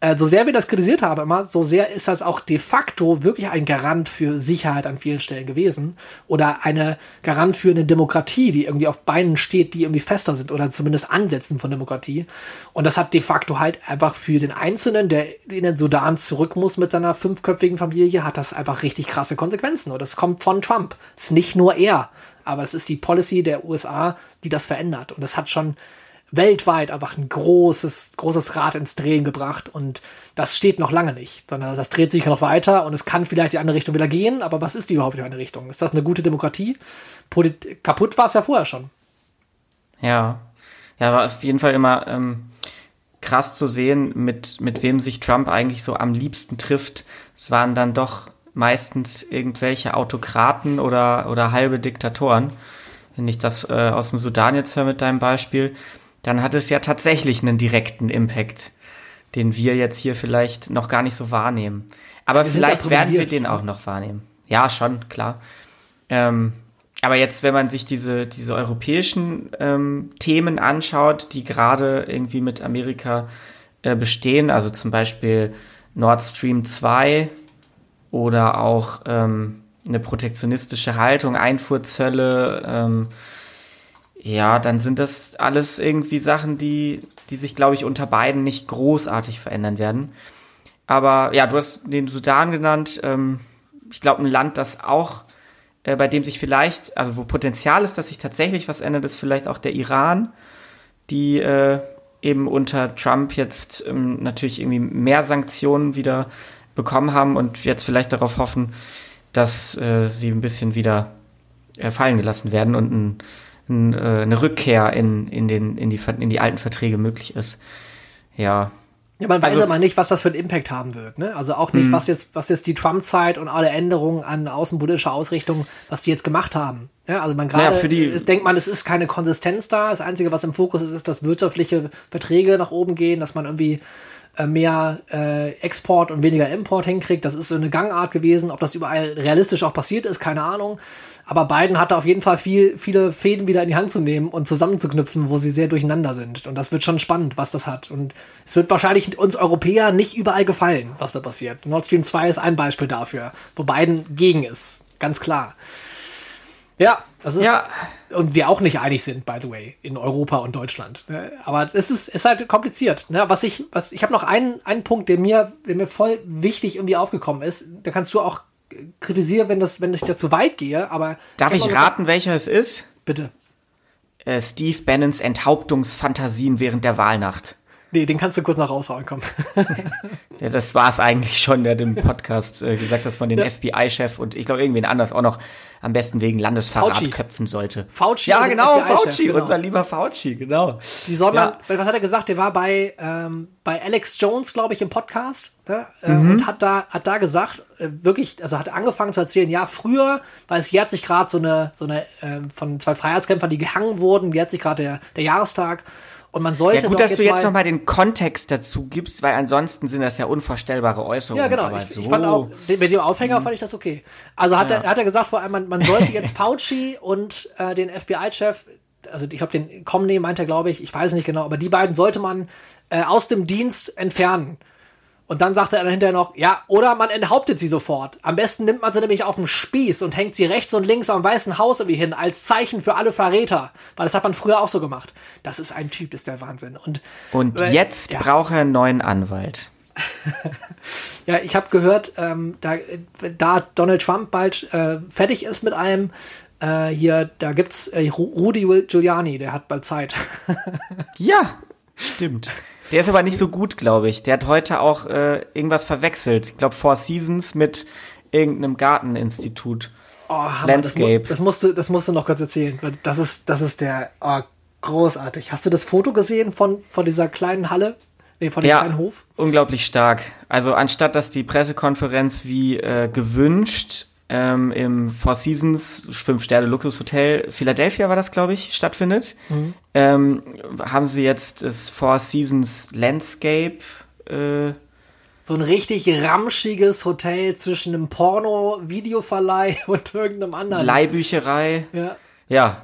[SPEAKER 1] äh, so sehr wir das kritisiert haben immer, so sehr ist das auch de facto wirklich ein Garant für Sicherheit an vielen Stellen gewesen oder eine Garant für eine Demokratie, die irgendwie auf Beinen steht, die irgendwie fester sind oder zumindest Ansätzen von Demokratie. Und das hat de facto halt einfach für den Einzelnen, der in den Sudan zurück muss mit seiner fünfköpfigen Familie, hat das einfach richtig krasse Konsequenzen. Und das kommt von Trump. Das ist nicht nur er, aber es ist die Policy der USA, die das verändert. Und das hat schon weltweit einfach ein großes, großes Rad ins Drehen gebracht und das steht noch lange nicht, sondern das dreht sich noch weiter und es kann vielleicht die andere Richtung wieder gehen, aber was ist die überhaupt für eine Richtung? Ist das eine gute Demokratie? Polit kaputt war es ja vorher schon.
[SPEAKER 2] Ja, ja, war auf jeden Fall immer ähm, krass zu sehen, mit, mit wem sich Trump eigentlich so am liebsten trifft. Es waren dann doch meistens irgendwelche Autokraten oder, oder halbe Diktatoren. Wenn ich das äh, aus dem Sudan jetzt höre mit deinem Beispiel, dann hat es ja tatsächlich einen direkten Impact, den wir jetzt hier vielleicht noch gar nicht so wahrnehmen. Aber wir vielleicht werden wir den auch noch wahrnehmen. Ja, schon, klar. Ähm, aber jetzt, wenn man sich diese, diese europäischen ähm, Themen anschaut, die gerade irgendwie mit Amerika äh, bestehen, also zum Beispiel Nord Stream 2 oder auch ähm, eine protektionistische Haltung, Einfuhrzölle, ähm, ja, dann sind das alles irgendwie Sachen, die, die sich, glaube ich, unter beiden nicht großartig verändern werden. Aber ja, du hast den Sudan genannt. Ähm, ich glaube, ein Land, das auch, äh, bei dem sich vielleicht, also wo Potenzial ist, dass sich tatsächlich was ändert, ist vielleicht auch der Iran, die äh, eben unter Trump jetzt ähm, natürlich irgendwie mehr Sanktionen wieder bekommen haben und jetzt vielleicht darauf hoffen, dass äh, sie ein bisschen wieder äh, fallen gelassen werden und ein eine Rückkehr in, in, den, in, die, in die alten Verträge möglich ist. Ja.
[SPEAKER 1] Ja, man weiß also, aber nicht, was das für einen Impact haben wird. Ne? Also auch nicht, hm. was jetzt, was jetzt die Trump-Zeit und alle Änderungen an außenpolitischer Ausrichtung, was die jetzt gemacht haben. Ja, also man gerade naja, denkt man, es ist keine Konsistenz da. Das Einzige, was im Fokus ist, ist, dass wirtschaftliche Verträge nach oben gehen, dass man irgendwie äh, mehr äh, Export und weniger Import hinkriegt. Das ist so eine Gangart gewesen. Ob das überall realistisch auch passiert ist, keine Ahnung. Aber Biden hatte auf jeden Fall viel, viele Fäden wieder in die Hand zu nehmen und zusammenzuknüpfen, wo sie sehr durcheinander sind. Und das wird schon spannend, was das hat. Und es wird wahrscheinlich uns Europäer nicht überall gefallen, was da passiert. Nord Stream 2 ist ein Beispiel dafür, wo Biden gegen ist. Ganz klar. Ja, das ist. Ja. Und wir auch nicht einig sind, by the way, in Europa und Deutschland. Ne? Aber es ist, ist halt kompliziert. Ne? Was ich, was, ich habe noch einen, einen Punkt, der mir, der mir voll wichtig irgendwie aufgekommen ist. Da kannst du auch kritisieren, wenn, das, wenn ich da zu weit gehe. Aber
[SPEAKER 2] Darf ich raten, welcher es ist?
[SPEAKER 1] Bitte.
[SPEAKER 2] Äh, Steve Bannons Enthauptungsfantasien während der Wahlnacht.
[SPEAKER 1] Nee, den kannst du kurz noch raushauen, komm. [laughs]
[SPEAKER 2] ja, das war es eigentlich schon, der hat im Podcast äh, gesagt, dass man den ja. FBI-Chef und ich glaube irgendwen anders auch noch am besten wegen Landesverrat Fauci. köpfen sollte.
[SPEAKER 1] Fauci.
[SPEAKER 2] Ja, genau, Fauci, genau. unser lieber Fauci, genau.
[SPEAKER 1] Die soll man, ja. was hat er gesagt? Der war bei, ähm, bei Alex Jones, glaube ich, im Podcast ja, äh, mhm. und hat da, hat da gesagt, äh, wirklich, also hat angefangen zu erzählen, ja, früher, weil es jährt sich gerade so eine, so eine äh, von zwei Freiheitskämpfern, die gehangen wurden, jährt sich gerade der, der Jahrestag. Und man sollte.
[SPEAKER 2] Ja, gut, dass jetzt du jetzt nochmal den Kontext dazu gibst, weil ansonsten sind das ja unvorstellbare Äußerungen.
[SPEAKER 1] Ja, genau. Ich, so. ich, fand auch, mit dem Aufhänger mhm. fand ich das okay. Also hat, ja. er, hat er gesagt, vor allem, man, man sollte jetzt [laughs] Fauci und äh, den FBI-Chef, also ich glaube, den Comney meint er, glaube ich, ich weiß nicht genau, aber die beiden sollte man äh, aus dem Dienst entfernen. Und dann sagt er dann hinterher noch, ja, oder man enthauptet sie sofort. Am besten nimmt man sie nämlich auf dem Spieß und hängt sie rechts und links am Weißen Haus irgendwie hin, als Zeichen für alle Verräter. Weil das hat man früher auch so gemacht. Das ist ein Typ, ist der Wahnsinn. Und,
[SPEAKER 2] und äh, jetzt ja. braucht er einen neuen Anwalt. [laughs]
[SPEAKER 1] ja, ich habe gehört, ähm, da, da Donald Trump bald äh, fertig ist mit allem, äh, hier, da gibt's äh, Rudy Giuliani, der hat bald Zeit. [laughs]
[SPEAKER 2] ja, stimmt. Der ist aber nicht so gut, glaube ich. Der hat heute auch äh, irgendwas verwechselt. Ich glaube, Four Seasons mit irgendeinem Garteninstitut.
[SPEAKER 1] Oh, Hammer, Landscape. Das, das, musst du, das musst du noch kurz erzählen. Das ist, das ist der oh, großartig. Hast du das Foto gesehen von, von dieser kleinen Halle? Nee, von dem ja, kleinen Hof?
[SPEAKER 2] Unglaublich stark. Also anstatt dass die Pressekonferenz wie äh, gewünscht ähm, im Four Seasons fünf Sterne Luxushotel Philadelphia war das, glaube ich, stattfindet, mhm. ähm, haben sie jetzt das Four Seasons Landscape. Äh,
[SPEAKER 1] so ein richtig ramschiges Hotel zwischen einem Porno-Videoverleih [laughs] und irgendeinem anderen.
[SPEAKER 2] Leihbücherei.
[SPEAKER 1] Ja.
[SPEAKER 2] Ja.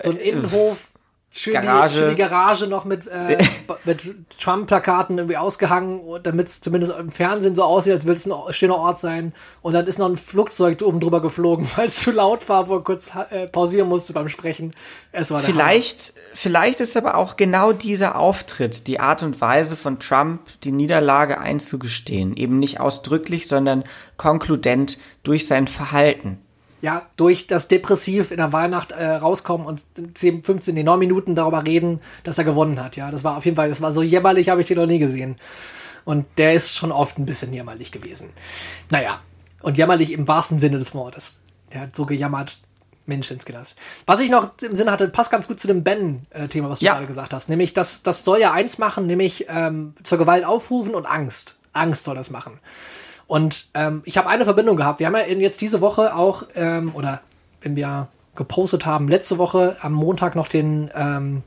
[SPEAKER 1] So ein Innenhof Schön Garage. Die, schön die Garage noch mit, äh, [laughs] mit Trump-Plakaten irgendwie ausgehangen, damit es zumindest im Fernsehen so aussieht, als würde es ein schöner Ort sein. Und dann ist noch ein Flugzeug oben drüber geflogen, [laughs] weil es zu laut war, wo er kurz äh, pausieren musste beim Sprechen.
[SPEAKER 2] Es war vielleicht, vielleicht ist aber auch genau dieser Auftritt, die Art und Weise von Trump, die Niederlage einzugestehen. Eben nicht ausdrücklich, sondern konkludent durch sein Verhalten
[SPEAKER 1] ja, durch das Depressiv in der Weihnacht äh, rauskommen und 10, 15, nee, 9 Minuten darüber reden, dass er gewonnen hat. Ja, das war auf jeden Fall, das war so jämmerlich, habe ich den noch nie gesehen. Und der ist schon oft ein bisschen jämmerlich gewesen. Naja, und jämmerlich im wahrsten Sinne des Wortes. Der hat so gejammert, Mensch ins Glas. Was ich noch im Sinn hatte, passt ganz gut zu dem Ben-Thema, was du ja. gerade gesagt hast. Nämlich, das, das soll ja eins machen, nämlich ähm, zur Gewalt aufrufen und Angst. Angst soll das machen. Und ähm, ich habe eine Verbindung gehabt. Wir haben ja jetzt diese Woche auch, ähm, oder wenn wir gepostet haben, letzte Woche am Montag noch den, ähm,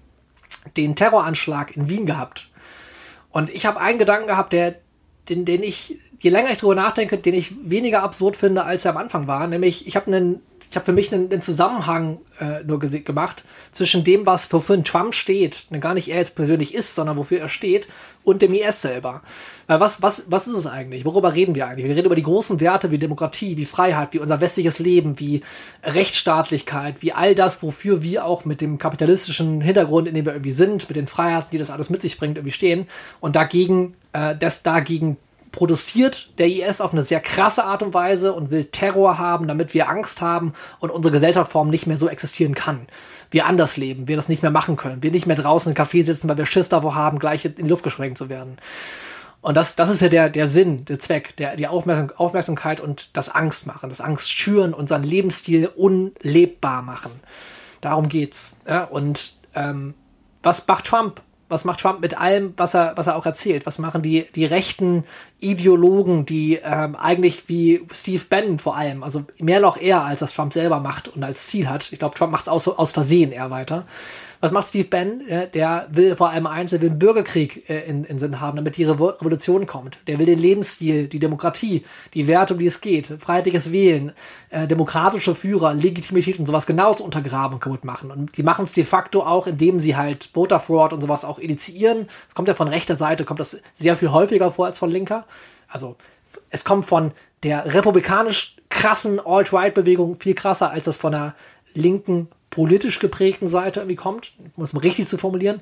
[SPEAKER 1] den Terroranschlag in Wien gehabt. Und ich habe einen Gedanken gehabt, der, den, den ich, je länger ich drüber nachdenke, den ich weniger absurd finde, als er am Anfang war. Nämlich, ich habe einen für mich einen, Zusammenhang äh, nur gemacht zwischen dem, was wofür ein Trump steht, ne, gar nicht er jetzt persönlich ist, sondern wofür er steht, und dem IS selber. Weil was, was, was ist es eigentlich? Worüber reden wir eigentlich? Wir reden über die großen Werte wie Demokratie, wie Freiheit, wie unser westliches Leben, wie Rechtsstaatlichkeit, wie all das, wofür wir auch mit dem kapitalistischen Hintergrund, in dem wir irgendwie sind, mit den Freiheiten, die das alles mit sich bringt, irgendwie stehen. Und dagegen, äh, das dagegen produziert der IS auf eine sehr krasse Art und Weise und will Terror haben, damit wir Angst haben und unsere Gesellschaftsform nicht mehr so existieren kann. Wir anders leben, wir das nicht mehr machen können, wir nicht mehr draußen im Café sitzen, weil wir Schiss davor haben, gleich in die Luft gesprengt zu werden. Und das, das ist ja der, der Sinn, der Zweck, der, die Aufmerksamkeit und das Angst machen, das Angst schüren, unseren Lebensstil unlebbar machen. Darum geht's. Ja? Und ähm, was macht Trump? Was macht Trump mit allem, was er, was er auch erzählt? Was machen die, die rechten Ideologen, die ähm, eigentlich wie Steve Bannon vor allem, also mehr noch eher, als das Trump selber macht und als Ziel hat. Ich glaube, Trump macht es aus, aus Versehen eher weiter. Was macht Steve Bannon? Der will vor allem eins, der will einen Bürgerkrieg äh, in, in Sinn haben, damit die Revolution kommt. Der will den Lebensstil, die Demokratie, die Werte, um die es geht, freiheitliches Wählen, äh, demokratische Führer, Legitimität und sowas genauso untergraben und kaputt machen. Und die machen es de facto auch, indem sie halt Voter Fraud und sowas auch initiieren. Es kommt ja von rechter Seite, kommt das sehr viel häufiger vor als von linker. Also es kommt von der republikanisch krassen Alt-Right-Bewegung viel krasser, als das von der linken politisch geprägten Seite irgendwie kommt, muss man richtig zu formulieren.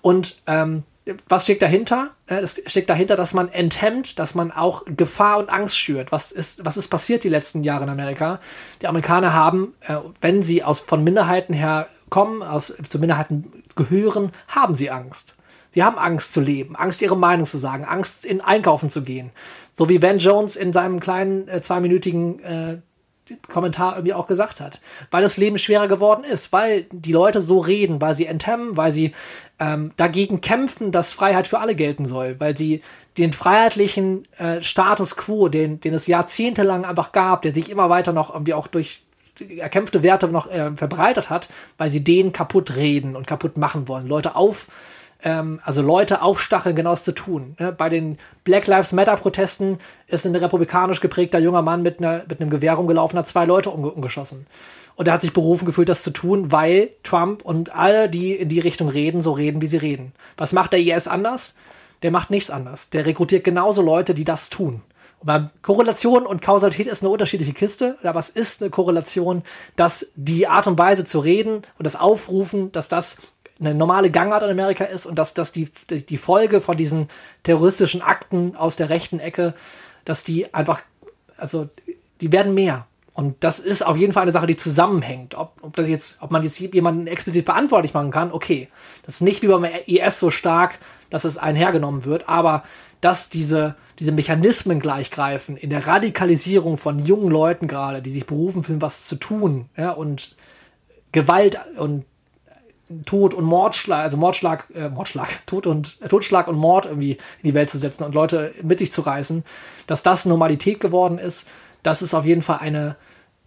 [SPEAKER 1] Und ähm, was steckt dahinter? Es steckt dahinter, dass man enthemmt, dass man auch Gefahr und Angst schürt. Was ist, was ist passiert die letzten Jahre in Amerika? Die Amerikaner haben, äh, wenn sie aus, von Minderheiten her kommen, aus, zu Minderheiten gehören, haben sie Angst. Sie haben Angst zu leben, Angst, ihre Meinung zu sagen, Angst, in Einkaufen zu gehen. So wie Ben Jones in seinem kleinen äh, zweiminütigen äh, Kommentar irgendwie auch gesagt hat. Weil das Leben schwerer geworden ist, weil die Leute so reden, weil sie enthemmen, weil sie ähm, dagegen kämpfen, dass Freiheit für alle gelten soll, weil sie den freiheitlichen äh, Status quo, den, den es jahrzehntelang einfach gab, der sich immer weiter noch irgendwie auch durch erkämpfte Werte noch äh, verbreitet hat, weil sie den kaputt reden und kaputt machen wollen. Leute auf ähm, also Leute aufstacheln, genau das zu tun. Ne? Bei den Black Lives Matter-Protesten ist ein republikanisch geprägter junger Mann mit, einer, mit einem Gewehr rumgelaufen, hat zwei Leute umge umgeschossen. Und er hat sich berufen gefühlt, das zu tun, weil Trump und alle, die in die Richtung reden, so reden, wie sie reden. Was macht der IS anders? Der macht nichts anders. Der rekrutiert genauso Leute, die das tun. Und Korrelation und Kausalität ist eine unterschiedliche Kiste, aber es ist eine Korrelation, dass die Art und Weise zu reden und das Aufrufen, dass das eine normale Gangart in Amerika ist und dass, dass die, die Folge von diesen terroristischen Akten aus der rechten Ecke, dass die einfach, also die werden mehr. Und das ist auf jeden Fall eine Sache, die zusammenhängt. Ob, ob das jetzt, ob man jetzt jemanden explizit verantwortlich machen kann, okay. Das ist nicht wie beim IS so stark, dass es einhergenommen wird, aber dass diese, diese Mechanismen gleichgreifen in der Radikalisierung von jungen Leuten gerade, die sich berufen fühlen, was zu tun, ja, und Gewalt und Tod und Mordschlag, also Mordschlag, äh, Mordschlag, [laughs] Tod und äh, Totschlag und Mord irgendwie in die Welt zu setzen und Leute mit sich zu reißen, dass das Normalität geworden ist, das ist auf jeden Fall eine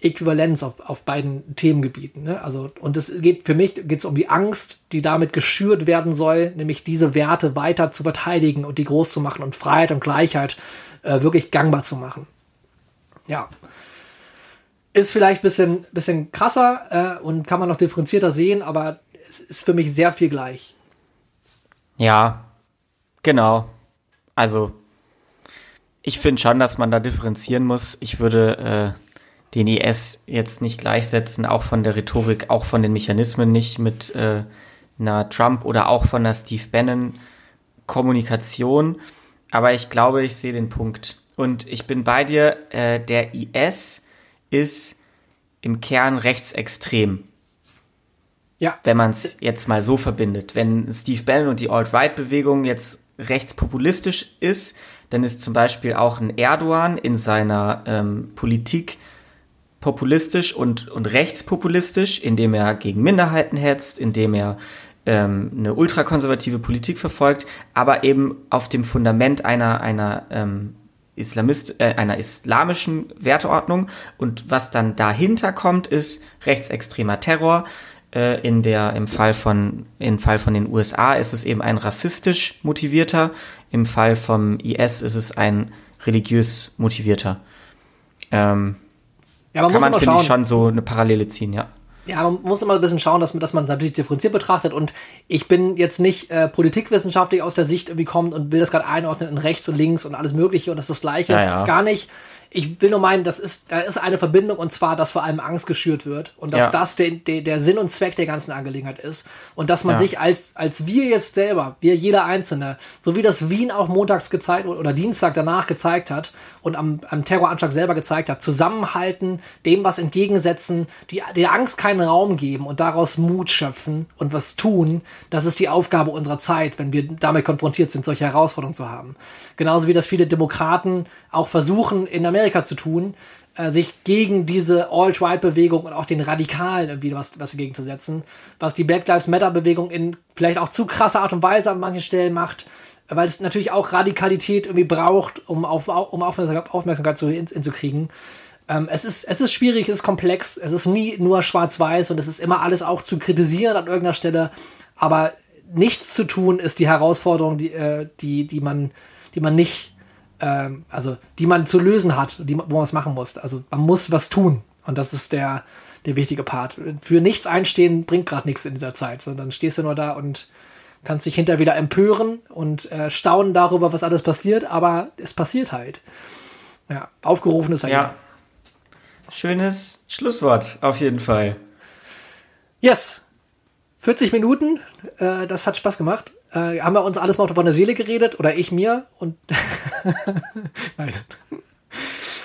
[SPEAKER 1] Äquivalenz auf, auf beiden Themengebieten. Ne? Also, und es geht für mich geht es um die Angst, die damit geschürt werden soll, nämlich diese Werte weiter zu verteidigen und die groß zu machen und Freiheit und Gleichheit äh, wirklich gangbar zu machen. Ja. Ist vielleicht ein bisschen, bisschen krasser äh, und kann man noch differenzierter sehen, aber es ist für mich sehr viel gleich.
[SPEAKER 2] Ja, genau. Also, ich finde schon, dass man da differenzieren muss. Ich würde äh, den IS jetzt nicht gleichsetzen, auch von der Rhetorik, auch von den Mechanismen nicht mit äh, einer Trump oder auch von der Steve Bannon Kommunikation. Aber ich glaube, ich sehe den Punkt. Und ich bin bei dir, äh, der IS ist im Kern rechtsextrem. Ja. Wenn man es jetzt mal so verbindet. Wenn Steve Bannon und die Alt-Right-Bewegung jetzt rechtspopulistisch ist, dann ist zum Beispiel auch ein Erdogan in seiner ähm, Politik populistisch und, und rechtspopulistisch, indem er gegen Minderheiten hetzt, indem er ähm, eine ultrakonservative Politik verfolgt, aber eben auf dem Fundament einer, einer ähm, Islamist, äh, einer islamischen Werteordnung. Und was dann dahinter kommt, ist rechtsextremer Terror, äh, in der, im Fall von, im Fall von den USA ist es eben ein rassistisch motivierter, im Fall vom IS ist es ein religiös motivierter. Ähm, ja, man kann man, finde ich, schon so eine Parallele ziehen, ja.
[SPEAKER 1] Ja, man muss immer ein bisschen schauen, dass man, dass man es natürlich differenziert betrachtet. Und ich bin jetzt nicht äh, politikwissenschaftlich aus der Sicht irgendwie kommt und will das gerade einordnen in rechts und links und alles Mögliche und das ist das Gleiche. Ja, ja. Gar nicht ich will nur meinen, das ist, da ist eine Verbindung und zwar, dass vor allem Angst geschürt wird und dass ja. das der, der, der Sinn und Zweck der ganzen Angelegenheit ist und dass man ja. sich als, als wir jetzt selber, wir jeder Einzelne, so wie das Wien auch montags gezeigt oder Dienstag danach gezeigt hat und am, am Terroranschlag selber gezeigt hat, zusammenhalten, dem was entgegensetzen, die, der Angst keinen Raum geben und daraus Mut schöpfen und was tun, das ist die Aufgabe unserer Zeit, wenn wir damit konfrontiert sind, solche Herausforderungen zu haben. Genauso wie das viele Demokraten auch versuchen, in Amerika Amerika zu tun, äh, sich gegen diese Alt-Right-Bewegung und auch den Radikalen irgendwie was, was dagegen zu setzen, was die Black Lives Matter-Bewegung in vielleicht auch zu krasser Art und Weise an manchen Stellen macht, weil es natürlich auch Radikalität irgendwie braucht, um, auf, um Aufmerksamkeit, Aufmerksamkeit zu, in, hinzukriegen. Ähm, es, ist, es ist schwierig, es ist komplex, es ist nie nur schwarz-weiß und es ist immer alles auch zu kritisieren an irgendeiner Stelle, aber nichts zu tun ist die Herausforderung, die, äh, die, die, man, die man nicht, ähm, also die man zu lösen hat, die, wo man es machen muss. Also man muss was tun und das ist der, der wichtige Part. Für nichts einstehen bringt gerade nichts in dieser Zeit, sondern stehst du nur da und kannst dich hinterher wieder empören und äh, staunen darüber, was alles passiert, aber es passiert halt. Ja, aufgerufen ist halt.
[SPEAKER 2] Ja. Schönes Schlusswort, auf jeden Fall.
[SPEAKER 1] Yes. 40 Minuten, äh, das hat Spaß gemacht. Äh, haben wir uns alles mal von der Seele geredet oder ich mir und [laughs]
[SPEAKER 2] nein.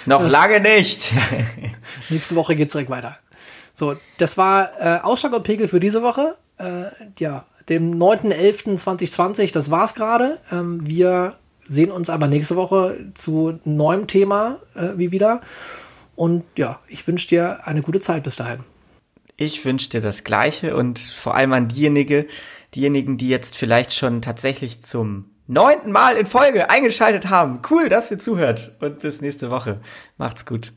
[SPEAKER 2] Noch das, lange nicht. [laughs]
[SPEAKER 1] nächste Woche geht's direkt weiter. So, das war äh, Ausschlag und Pegel für diese Woche. Äh, ja, dem 9.11.2020, das war's gerade. Ähm, wir sehen uns aber nächste Woche zu neuem Thema äh, wie wieder. Und ja, ich wünsche dir eine gute Zeit bis dahin.
[SPEAKER 2] Ich wünsche dir das Gleiche und vor allem an diejenige, diejenigen, die jetzt vielleicht schon tatsächlich zum neunten Mal in Folge eingeschaltet haben. Cool, dass ihr zuhört und bis nächste Woche. Macht's gut.